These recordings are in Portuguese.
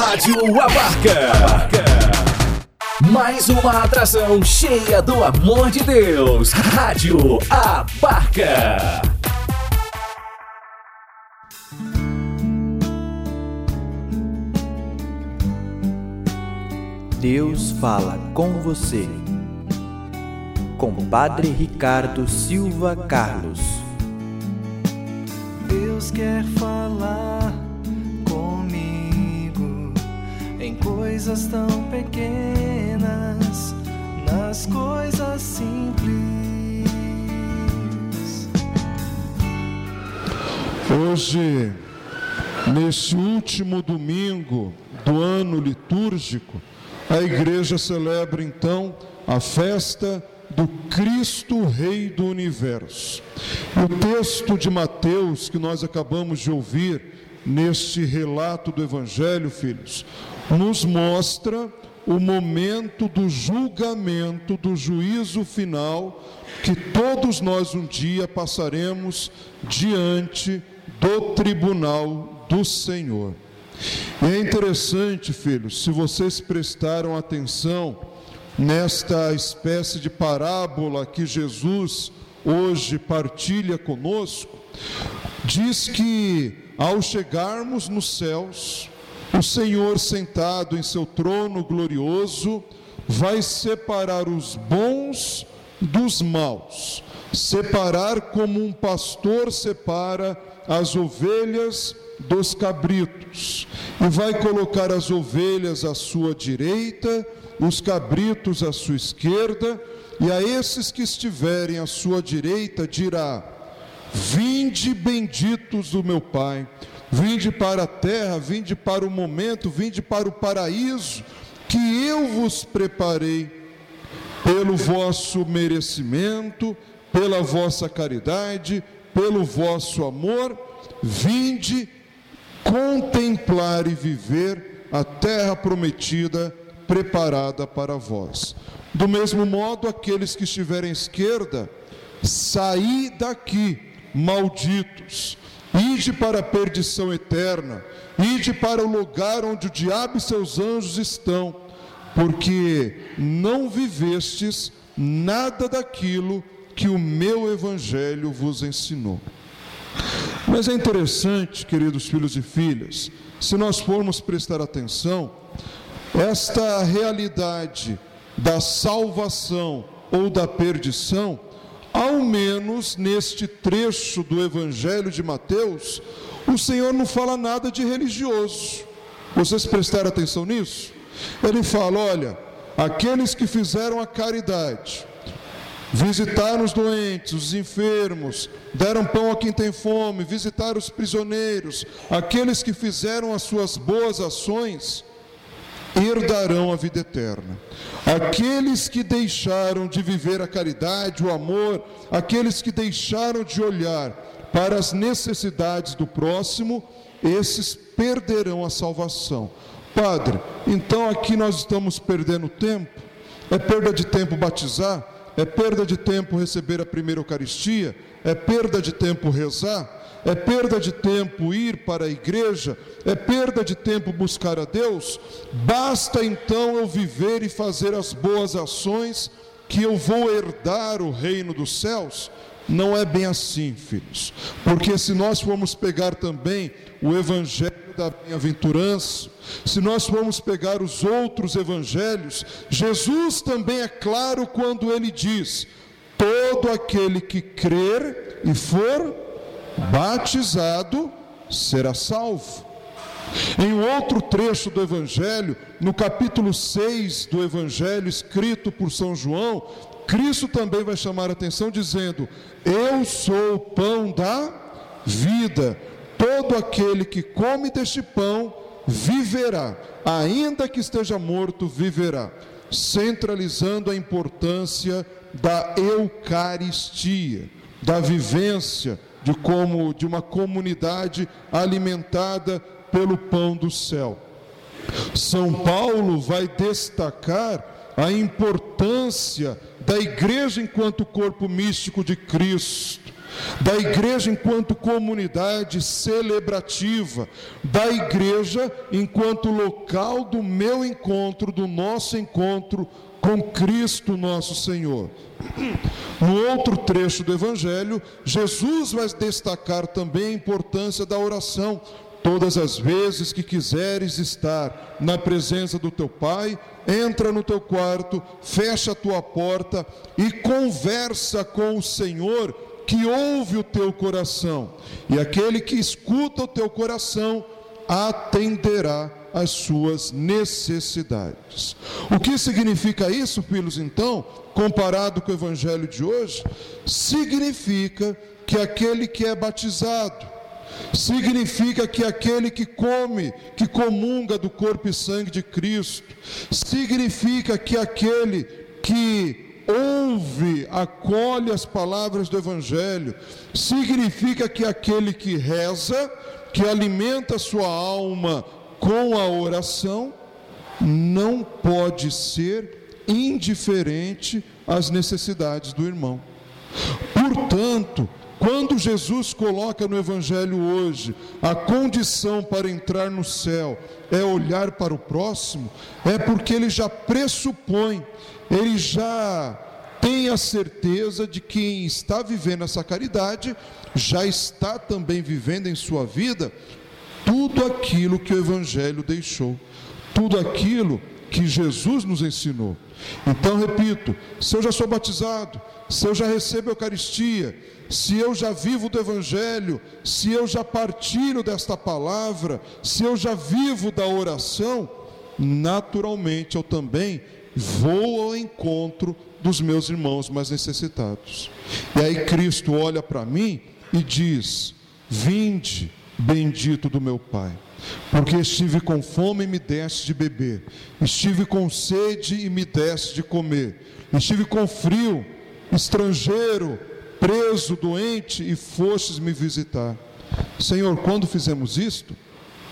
Rádio Abarca. Mais uma atração cheia do amor de Deus. Rádio Abarca. Deus fala com você. Com Padre Ricardo Silva Carlos. Deus quer falar coisas tão pequenas, nas coisas simples. Hoje, nesse último domingo do ano litúrgico, a igreja celebra então a festa do Cristo Rei do Universo. O texto de Mateus que nós acabamos de ouvir neste relato do Evangelho, filhos, nos mostra o momento do julgamento, do juízo final, que todos nós um dia passaremos diante do tribunal do Senhor. E é interessante, filhos, se vocês prestaram atenção nesta espécie de parábola que Jesus hoje partilha conosco, diz que ao chegarmos nos céus, o Senhor sentado em seu trono glorioso vai separar os bons dos maus, separar como um pastor separa as ovelhas dos cabritos, e vai colocar as ovelhas à sua direita, os cabritos à sua esquerda, e a esses que estiverem à sua direita dirá: Vinde benditos do meu Pai, vinde para a terra, vinde para o momento, vinde para o paraíso que eu vos preparei pelo vosso merecimento, pela vossa caridade, pelo vosso amor, vinde contemplar e viver a terra prometida preparada para vós. Do mesmo modo, aqueles que estiverem à esquerda, saí daqui, malditos, ide para a perdição eterna, ide para o lugar onde o diabo e seus anjos estão, porque não vivestes nada daquilo que o meu evangelho vos ensinou. Mas é interessante, queridos filhos e filhas, se nós formos prestar atenção, esta realidade da salvação ou da perdição, ao menos neste trecho do Evangelho de Mateus, o Senhor não fala nada de religioso. Vocês prestaram atenção nisso? Ele fala: olha, aqueles que fizeram a caridade, visitaram os doentes, os enfermos, deram pão a quem tem fome, visitaram os prisioneiros, aqueles que fizeram as suas boas ações, herdarão a vida eterna. Aqueles que deixaram de viver a caridade, o amor, aqueles que deixaram de olhar para as necessidades do próximo, esses perderão a salvação. Padre, então aqui nós estamos perdendo tempo? É perda de tempo batizar? É perda de tempo receber a primeira Eucaristia? É perda de tempo rezar? É perda de tempo ir para a igreja? É perda de tempo buscar a Deus? Basta então eu viver e fazer as boas ações que eu vou herdar o reino dos céus? Não é bem assim, filhos. Porque se nós formos pegar também o evangelho da bem-aventurança, se nós formos pegar os outros evangelhos, Jesus também é claro quando ele diz: todo aquele que crer e for batizado será salvo. Em outro trecho do Evangelho, no capítulo 6 do Evangelho escrito por São João, Cristo também vai chamar a atenção dizendo: Eu sou o pão da vida. Todo aquele que come deste pão viverá, ainda que esteja morto, viverá. Centralizando a importância da Eucaristia, da vivência de como de uma comunidade alimentada pelo pão do céu. São Paulo vai destacar a importância da igreja enquanto corpo místico de Cristo, da igreja enquanto comunidade celebrativa, da igreja enquanto local do meu encontro, do nosso encontro com Cristo nosso Senhor. No outro trecho do Evangelho, Jesus vai destacar também a importância da oração. Todas as vezes que quiseres estar na presença do teu Pai, entra no teu quarto, fecha a tua porta e conversa com o Senhor que ouve o teu coração. E aquele que escuta o teu coração atenderá as suas necessidades. O que significa isso, filhos, então, comparado com o evangelho de hoje? Significa que aquele que é batizado, significa que aquele que come, que comunga do corpo e sangue de Cristo, significa que aquele que ouve, acolhe as palavras do Evangelho, significa que aquele que reza, que alimenta sua alma com a oração, não pode ser indiferente às necessidades do irmão. Portanto, quando Jesus coloca no Evangelho hoje a condição para entrar no céu é olhar para o próximo, é porque ele já pressupõe, ele já tem a certeza de que quem está vivendo essa caridade já está também vivendo em sua vida tudo aquilo que o Evangelho deixou, tudo aquilo que Jesus nos ensinou. Então, repito: se eu já sou batizado, se eu já recebo a Eucaristia, se eu já vivo do Evangelho, se eu já partilho desta palavra, se eu já vivo da oração, naturalmente eu também vou ao encontro dos meus irmãos mais necessitados. E aí Cristo olha para mim e diz: Vinde, bendito do meu Pai, porque estive com fome e me deste de beber, estive com sede e me deste de comer, estive com frio, estrangeiro, preso, doente e fostes me visitar. Senhor, quando fizemos isto?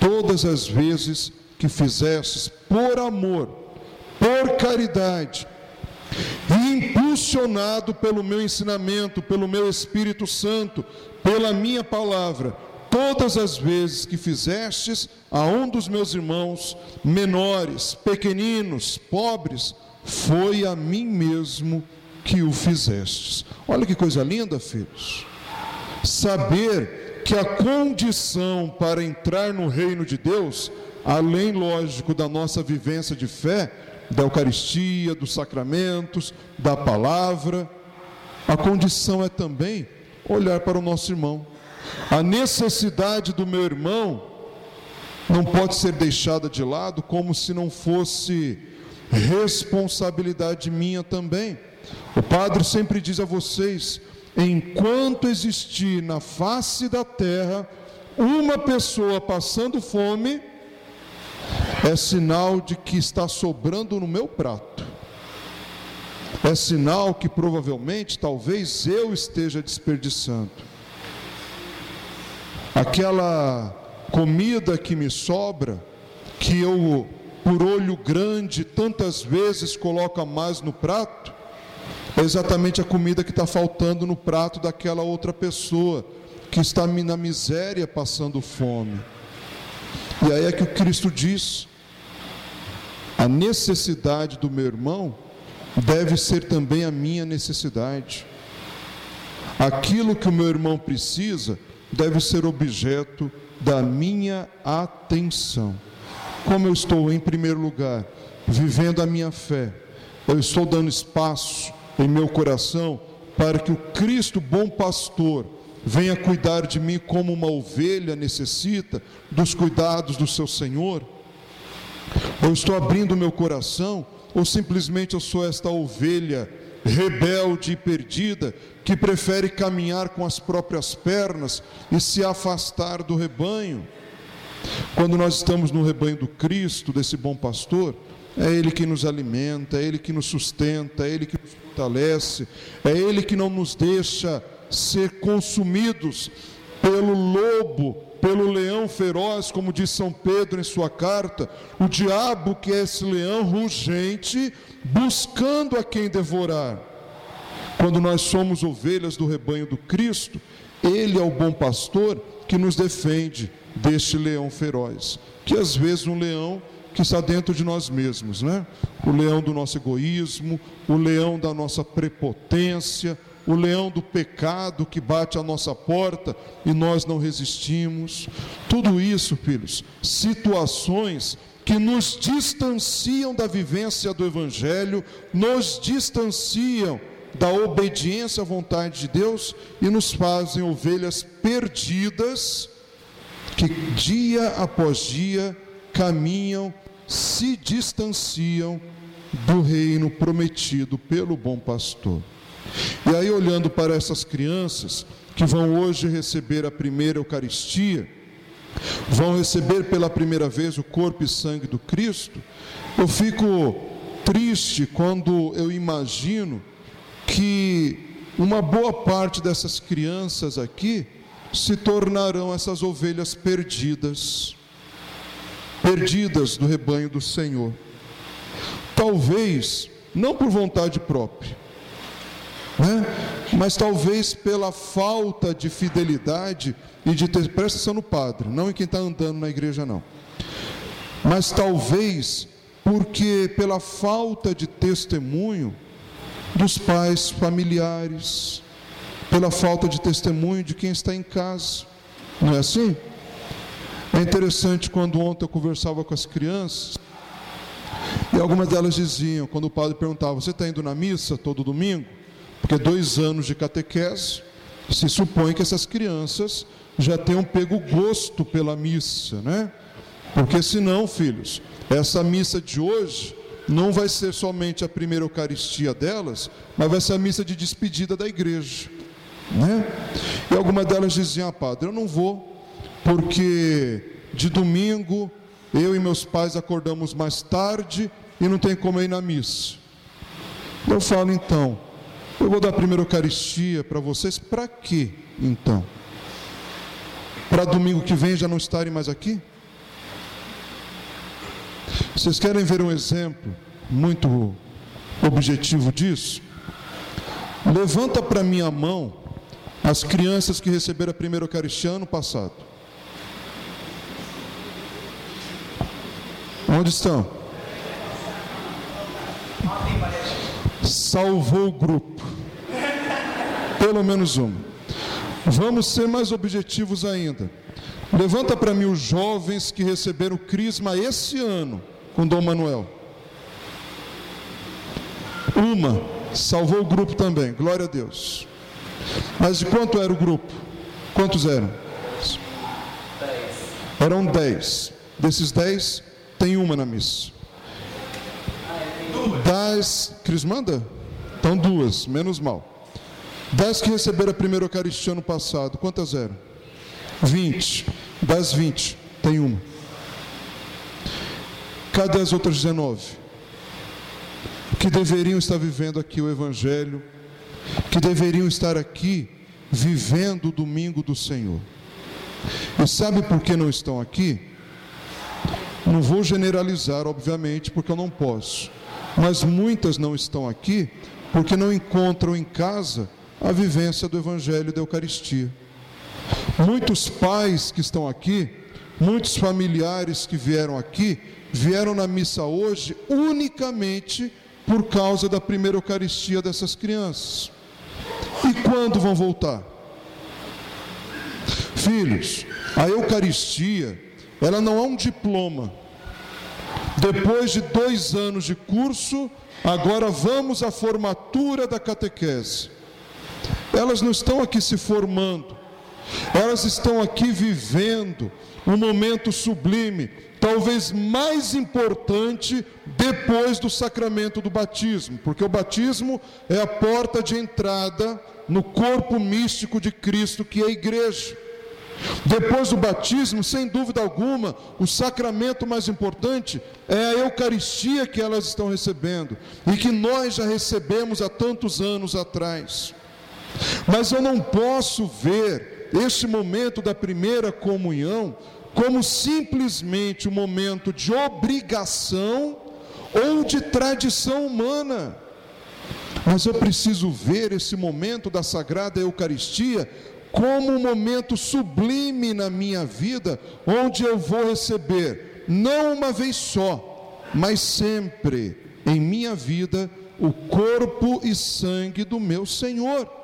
Todas as vezes que fizestes por amor, por caridade, impulsionado pelo meu ensinamento, pelo meu Espírito Santo, pela minha palavra, todas as vezes que fizestes a um dos meus irmãos menores, pequeninos, pobres, foi a mim mesmo que o fizestes. Olha que coisa linda, filhos. Saber que a condição para entrar no reino de Deus, além, lógico, da nossa vivência de fé, da Eucaristia, dos sacramentos, da palavra, a condição é também olhar para o nosso irmão. A necessidade do meu irmão não pode ser deixada de lado como se não fosse responsabilidade minha também. O padre sempre diz a vocês: enquanto existir na face da terra uma pessoa passando fome, é sinal de que está sobrando no meu prato. É sinal que provavelmente, talvez eu esteja desperdiçando. Aquela comida que me sobra, que eu, por olho grande, tantas vezes coloco a mais no prato, é exatamente a comida que está faltando no prato daquela outra pessoa que está na miséria passando fome. E aí é que o Cristo diz: a necessidade do meu irmão deve ser também a minha necessidade. Aquilo que o meu irmão precisa deve ser objeto da minha atenção. Como eu estou, em primeiro lugar, vivendo a minha fé, eu estou dando espaço em meu coração para que o Cristo, bom pastor, venha cuidar de mim como uma ovelha necessita dos cuidados do seu Senhor? Ou estou abrindo meu coração, ou simplesmente eu sou esta ovelha rebelde e perdida que prefere caminhar com as próprias pernas e se afastar do rebanho? Quando nós estamos no rebanho do Cristo, desse bom pastor, é Ele que nos alimenta, é Ele que nos sustenta, é Ele que nos fortalece, é Ele que não nos deixa ser consumidos pelo lobo pelo leão feroz, como diz São Pedro em sua carta, o diabo que é esse leão rugente, buscando a quem devorar. Quando nós somos ovelhas do rebanho do Cristo, ele é o bom pastor que nos defende deste leão feroz, que às vezes um leão que está dentro de nós mesmos, né? O leão do nosso egoísmo, o leão da nossa prepotência, o leão do pecado que bate à nossa porta e nós não resistimos. Tudo isso, filhos, situações que nos distanciam da vivência do Evangelho, nos distanciam da obediência à vontade de Deus e nos fazem ovelhas perdidas que dia após dia caminham, se distanciam do reino prometido pelo bom pastor. E aí, olhando para essas crianças que vão hoje receber a primeira Eucaristia, vão receber pela primeira vez o corpo e sangue do Cristo, eu fico triste quando eu imagino que uma boa parte dessas crianças aqui se tornarão essas ovelhas perdidas, perdidas do rebanho do Senhor. Talvez, não por vontade própria, né? mas talvez pela falta de fidelidade e de ter, presta atenção no padre, não em quem está andando na igreja, não. Mas talvez porque pela falta de testemunho dos pais familiares, pela falta de testemunho de quem está em casa. Não é assim? É interessante quando ontem eu conversava com as crianças, e algumas delas diziam, quando o padre perguntava: Você está indo na missa todo domingo? Porque dois anos de catequese, se supõe que essas crianças já tenham pego gosto pela missa, né? Porque senão, filhos, essa missa de hoje não vai ser somente a primeira Eucaristia delas, mas vai ser a missa de despedida da igreja. Né? E algumas delas diziam, ah, padre, eu não vou, porque de domingo eu e meus pais acordamos mais tarde e não tem como ir na missa. Eu falo então, eu vou dar a primeira Eucaristia para vocês, para quê então? Para domingo que vem já não estarem mais aqui? Vocês querem ver um exemplo muito objetivo disso? Levanta para mim a mão as crianças que receberam a primeira Eucaristia ano passado. Onde estão? Salvou o grupo. Pelo menos um. Vamos ser mais objetivos ainda. Levanta para mim os jovens que receberam o Crisma esse ano com Dom Manuel. Uma salvou o grupo também, glória a Deus. Mas de quanto era o grupo? Quantos eram? Dez. Eram dez. Desses dez, tem uma na missa. Das. Cris manda? Então duas, menos mal. Das que receberam a primeira Eucaristia ano passado, quantas eram? Vinte. Das vinte, tem uma. Cadê as outras dezenove? Que deveriam estar vivendo aqui o Evangelho que deveriam estar aqui vivendo o domingo do Senhor. E sabe por que não estão aqui? Não vou generalizar, obviamente, porque eu não posso. Mas muitas não estão aqui porque não encontram em casa a vivência do Evangelho da Eucaristia. Muitos pais que estão aqui, muitos familiares que vieram aqui, vieram na missa hoje unicamente por causa da primeira Eucaristia dessas crianças. E quando vão voltar? Filhos, a Eucaristia, ela não é um diploma. Depois de dois anos de curso, agora vamos à formatura da catequese. Elas não estão aqui se formando, elas estão aqui vivendo um momento sublime talvez mais importante depois do sacramento do batismo, porque o batismo é a porta de entrada no corpo místico de Cristo, que é a igreja. Depois do batismo, sem dúvida alguma, o sacramento mais importante é a Eucaristia que elas estão recebendo e que nós já recebemos há tantos anos atrás. Mas eu não posso ver este momento da primeira comunhão como simplesmente um momento de obrigação ou de tradição humana. Mas eu preciso ver esse momento da Sagrada Eucaristia como um momento sublime na minha vida, onde eu vou receber, não uma vez só, mas sempre em minha vida, o corpo e sangue do meu Senhor.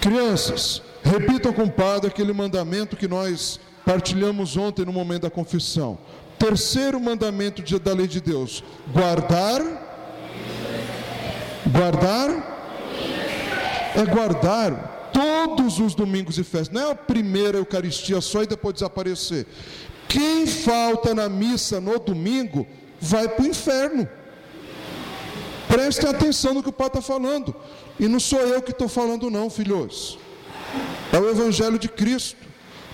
Crianças, repitam com o Padre aquele mandamento que nós partilhamos ontem no momento da confissão. Terceiro mandamento da lei de Deus: guardar. Guardar. É guardar todos os domingos e festas. Não é a primeira Eucaristia só e depois desaparecer. Quem falta na missa no domingo vai para o inferno. Prestem atenção no que o Pai está falando. E não sou eu que estou falando, não, filhos. É o Evangelho de Cristo.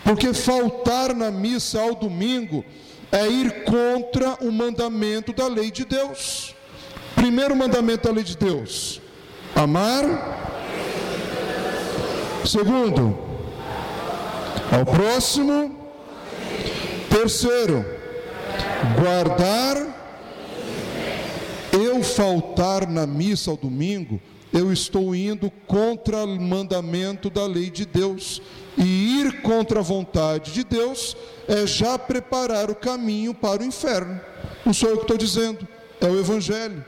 Porque faltar na missa ao domingo é ir contra o mandamento da lei de Deus. Primeiro mandamento da lei de Deus: amar. Segundo, ao próximo. Terceiro, guardar eu faltar na missa ao domingo, eu estou indo contra o mandamento da lei de Deus. E ir contra a vontade de Deus é já preparar o caminho para o inferno. Não sou eu que estou dizendo, é o Evangelho.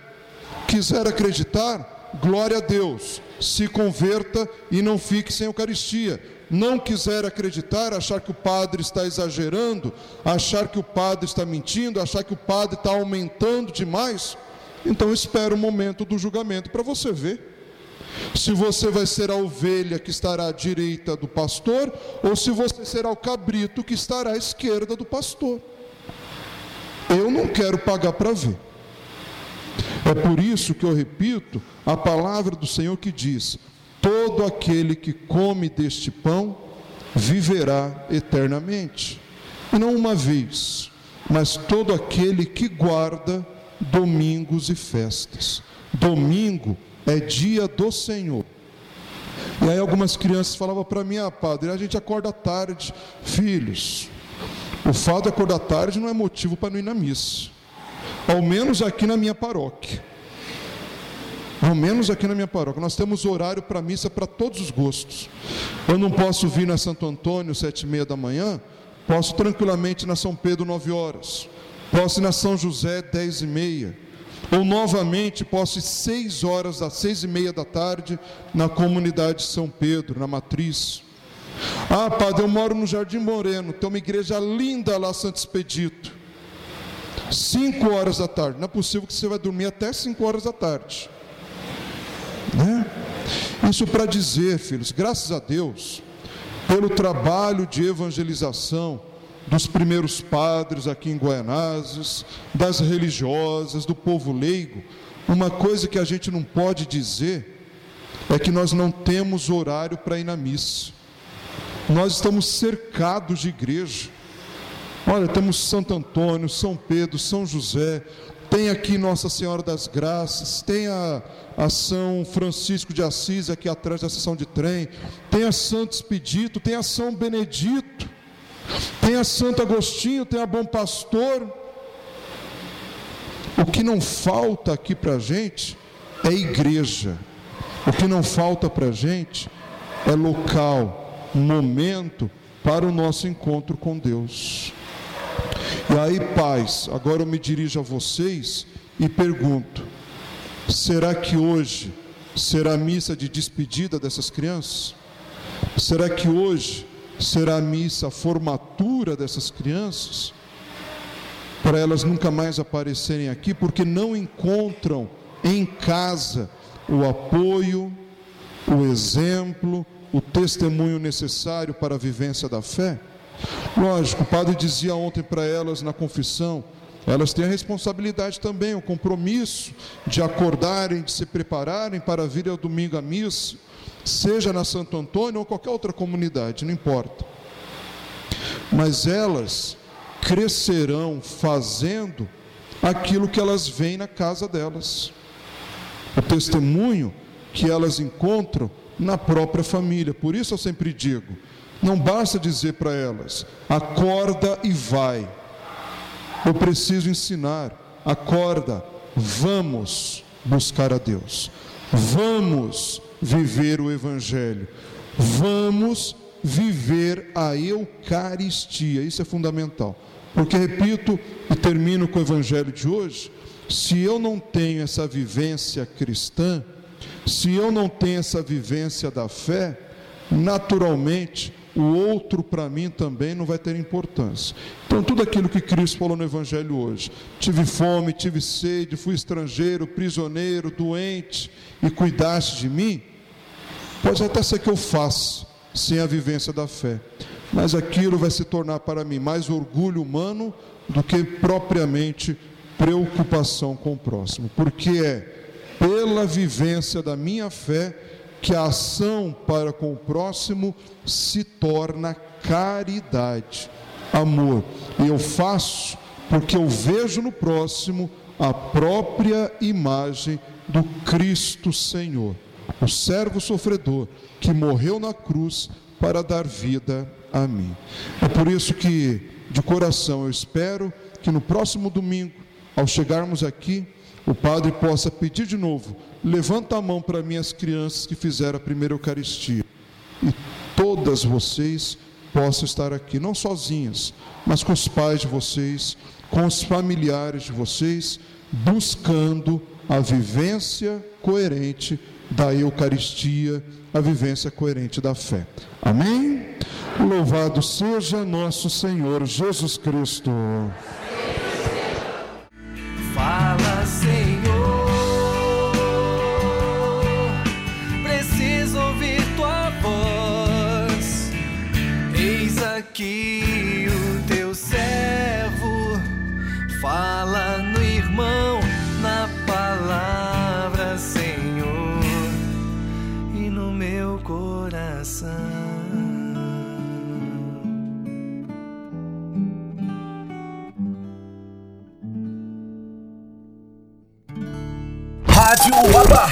Quiser acreditar, glória a Deus, se converta e não fique sem Eucaristia. Não quiser acreditar, achar que o padre está exagerando, achar que o padre está mentindo, achar que o padre está aumentando demais, então espera o momento do julgamento para você ver se você vai ser a ovelha que estará à direita do pastor ou se você será o cabrito que estará à esquerda do pastor. Eu não quero pagar para ver. É por isso que eu repito a palavra do Senhor que diz: todo aquele que come deste pão viverá eternamente. E não uma vez, mas todo aquele que guarda domingos e festas. Domingo é dia do Senhor. E aí algumas crianças falavam para mim, ah padre, a gente acorda tarde. Filhos, o fato de acordar tarde não é motivo para não ir na missa. Ao menos aqui na minha paróquia. Ao menos aqui na minha paróquia. Nós temos horário para missa para todos os gostos. Eu não posso vir na Santo Antônio, sete e meia da manhã. Posso tranquilamente na São Pedro, nove horas. Posso ir na São José, dez e meia. Ou novamente posso ir seis horas, às seis e meia da tarde, na comunidade São Pedro, na matriz. Ah, padre, eu moro no Jardim Moreno, tem uma igreja linda lá, Santo Expedito. Cinco horas da tarde. Não é possível que você vai dormir até cinco horas da tarde. Né? Isso para dizer, filhos, graças a Deus, pelo trabalho de evangelização, dos primeiros padres aqui em Guaianazes, das religiosas, do povo leigo, uma coisa que a gente não pode dizer é que nós não temos horário para ir na missa. Nós estamos cercados de igreja. Olha, temos Santo Antônio, São Pedro, São José, tem aqui Nossa Senhora das Graças, tem a, a São Francisco de Assis aqui atrás da estação de trem, tem a Santo Expedito, tem a São Benedito. Tem a Santo Agostinho, tem a Bom Pastor. O que não falta aqui para a gente é igreja. O que não falta para a gente é local, momento para o nosso encontro com Deus. E aí, pais, agora eu me dirijo a vocês e pergunto: será que hoje será a missa de despedida dessas crianças? Será que hoje será a missa a formatura dessas crianças, para elas nunca mais aparecerem aqui, porque não encontram em casa o apoio, o exemplo, o testemunho necessário para a vivência da fé. Lógico, o padre dizia ontem para elas na confissão, elas têm a responsabilidade também, o compromisso de acordarem, de se prepararem para vir ao domingo à missa, seja na Santo Antônio ou qualquer outra comunidade, não importa. Mas elas crescerão fazendo aquilo que elas veem na casa delas. O testemunho que elas encontram na própria família. Por isso eu sempre digo: não basta dizer para elas, acorda e vai. Eu preciso ensinar, acorda, vamos buscar a Deus, vamos viver o Evangelho, vamos viver a Eucaristia. Isso é fundamental. Porque, repito e termino com o Evangelho de hoje: se eu não tenho essa vivência cristã, se eu não tenho essa vivência da fé, naturalmente o outro para mim também não vai ter importância. Então, tudo aquilo que Cristo falou no Evangelho hoje: tive fome, tive sede, fui estrangeiro, prisioneiro, doente e cuidaste de mim, pode até ser que eu faça sem a vivência da fé, mas aquilo vai se tornar para mim mais orgulho humano do que propriamente preocupação com o próximo, porque é pela vivência da minha fé que a ação para com o próximo se torna caridade, amor. E eu faço porque eu vejo no próximo a própria imagem do Cristo Senhor, o servo sofredor que morreu na cruz para dar vida a mim. É por isso que, de coração, eu espero que no próximo domingo, ao chegarmos aqui, o padre possa pedir de novo: levanta a mão para mim as crianças que fizeram a primeira Eucaristia. E todas vocês possam estar aqui, não sozinhas, mas com os pais de vocês, com os familiares de vocês, buscando a vivência coerente da Eucaristia, a vivência coerente da fé. Amém? Louvado seja nosso Senhor Jesus Cristo. Fala, Senhor.